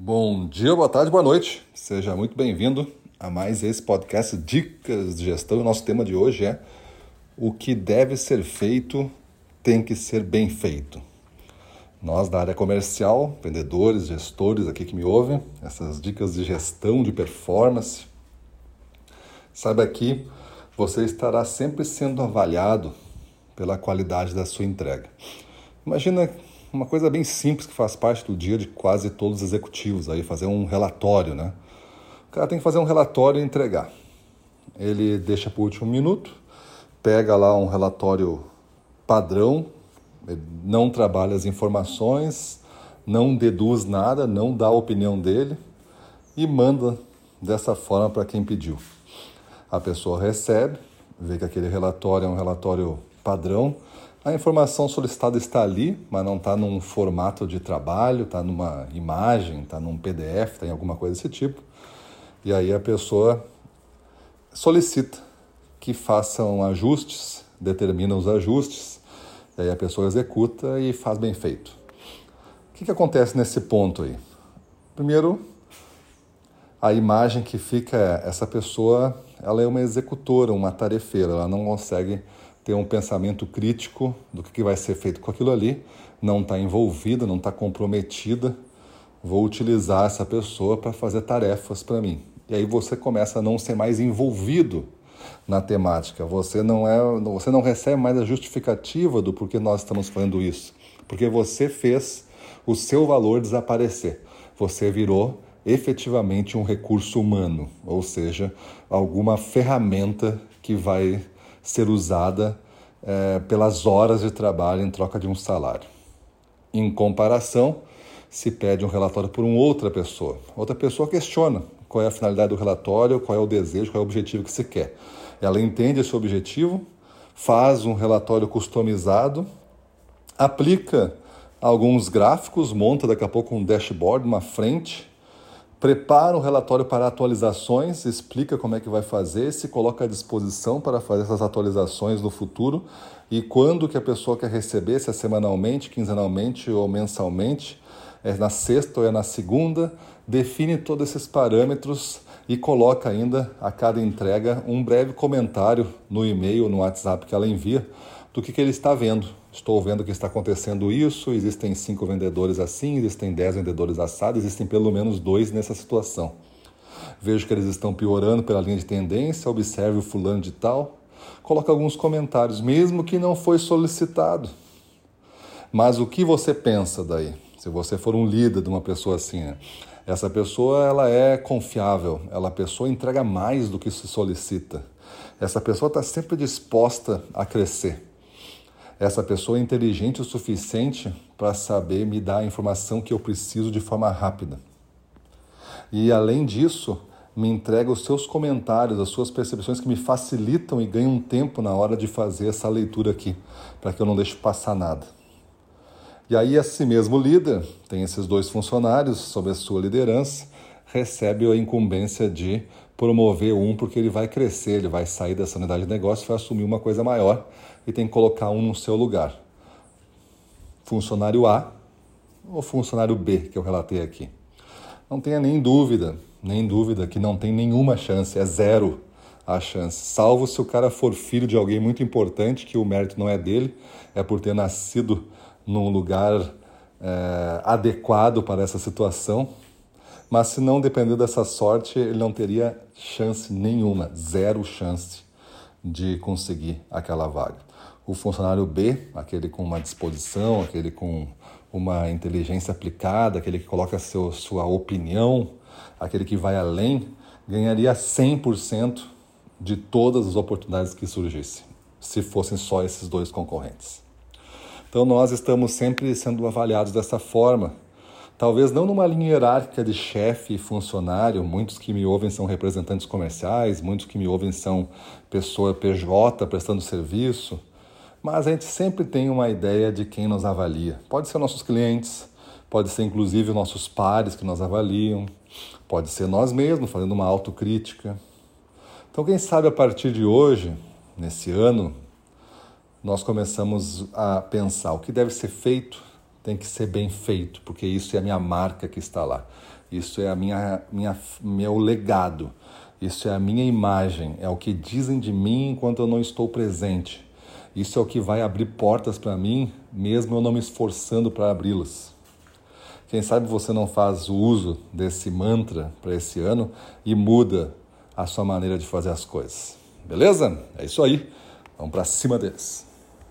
Bom dia, boa tarde, boa noite. Seja muito bem-vindo a mais esse podcast Dicas de Gestão. O nosso tema de hoje é o que deve ser feito tem que ser bem feito. Nós da área comercial, vendedores, gestores aqui que me ouvem, essas dicas de gestão, de performance, saiba que você estará sempre sendo avaliado pela qualidade da sua entrega. Imagina uma coisa bem simples que faz parte do dia de quase todos os executivos, aí fazer um relatório, né? O cara tem que fazer um relatório e entregar. Ele deixa para o último minuto, pega lá um relatório padrão, não trabalha as informações, não deduz nada, não dá a opinião dele e manda dessa forma para quem pediu. A pessoa recebe, vê que aquele relatório é um relatório padrão, a informação solicitada está ali, mas não está num formato de trabalho, está numa imagem, está num PDF, está em alguma coisa desse tipo. E aí a pessoa solicita que façam ajustes, determina os ajustes, e aí a pessoa executa e faz bem feito. O que, que acontece nesse ponto aí? Primeiro, a imagem que fica é essa pessoa, ela é uma executora, uma tarefeira, ela não consegue ter um pensamento crítico do que vai ser feito com aquilo ali, não está envolvida, não está comprometida. Vou utilizar essa pessoa para fazer tarefas para mim. E aí você começa a não ser mais envolvido na temática. Você não é, você não recebe mais a justificativa do porquê nós estamos fazendo isso, porque você fez o seu valor desaparecer. Você virou efetivamente um recurso humano, ou seja, alguma ferramenta que vai ser usada é, pelas horas de trabalho em troca de um salário. Em comparação, se pede um relatório por uma outra pessoa. Outra pessoa questiona qual é a finalidade do relatório, qual é o desejo, qual é o objetivo que se quer. Ela entende esse objetivo, faz um relatório customizado, aplica alguns gráficos, monta daqui a pouco um dashboard, uma frente, prepara um relatório para atualizações, explica como é que vai fazer, se coloca à disposição para fazer essas atualizações no futuro e quando que a pessoa quer receber, se é semanalmente, quinzenalmente ou mensalmente, é na sexta ou é na segunda, define todos esses parâmetros e coloca ainda a cada entrega um breve comentário no e-mail ou no WhatsApp que ela envia do que, que ele está vendo. Estou vendo que está acontecendo isso, existem cinco vendedores assim, existem dez vendedores assados, existem pelo menos dois nessa situação. Vejo que eles estão piorando pela linha de tendência, observe o fulano de tal. Coloque alguns comentários, mesmo que não foi solicitado. Mas o que você pensa daí? Se você for um líder de uma pessoa assim, né? essa pessoa ela é confiável, ela a pessoa entrega mais do que se solicita. Essa pessoa está sempre disposta a crescer. Essa pessoa é inteligente o suficiente para saber me dar a informação que eu preciso de forma rápida. E além disso, me entrega os seus comentários, as suas percepções que me facilitam e ganham um tempo na hora de fazer essa leitura aqui, para que eu não deixe passar nada. E aí, esse mesmo líder tem esses dois funcionários sob a sua liderança, recebe a incumbência de promover um porque ele vai crescer, ele vai sair dessa unidade de negócio vai assumir uma coisa maior e tem que colocar um no seu lugar. Funcionário A ou funcionário B, que eu relatei aqui. Não tenha nem dúvida, nem dúvida que não tem nenhuma chance, é zero a chance. Salvo se o cara for filho de alguém muito importante, que o mérito não é dele, é por ter nascido num lugar é, adequado para essa situação, mas se não depender dessa sorte, ele não teria chance nenhuma, zero chance de conseguir aquela vaga. O funcionário B, aquele com uma disposição, aquele com uma inteligência aplicada, aquele que coloca seu, sua opinião, aquele que vai além, ganharia 100% de todas as oportunidades que surgissem, se fossem só esses dois concorrentes. Então nós estamos sempre sendo avaliados dessa forma Talvez não numa linha hierárquica de chefe e funcionário, muitos que me ouvem são representantes comerciais, muitos que me ouvem são pessoa PJ prestando serviço, mas a gente sempre tem uma ideia de quem nos avalia. Pode ser nossos clientes, pode ser inclusive nossos pares que nos avaliam, pode ser nós mesmos fazendo uma autocrítica. Então, quem sabe a partir de hoje, nesse ano, nós começamos a pensar o que deve ser feito tem que ser bem feito, porque isso é a minha marca que está lá. Isso é a minha, minha meu legado. Isso é a minha imagem, é o que dizem de mim enquanto eu não estou presente. Isso é o que vai abrir portas para mim, mesmo eu não me esforçando para abri-las. Quem sabe você não faz o uso desse mantra para esse ano e muda a sua maneira de fazer as coisas. Beleza? É isso aí. Vamos para cima deles.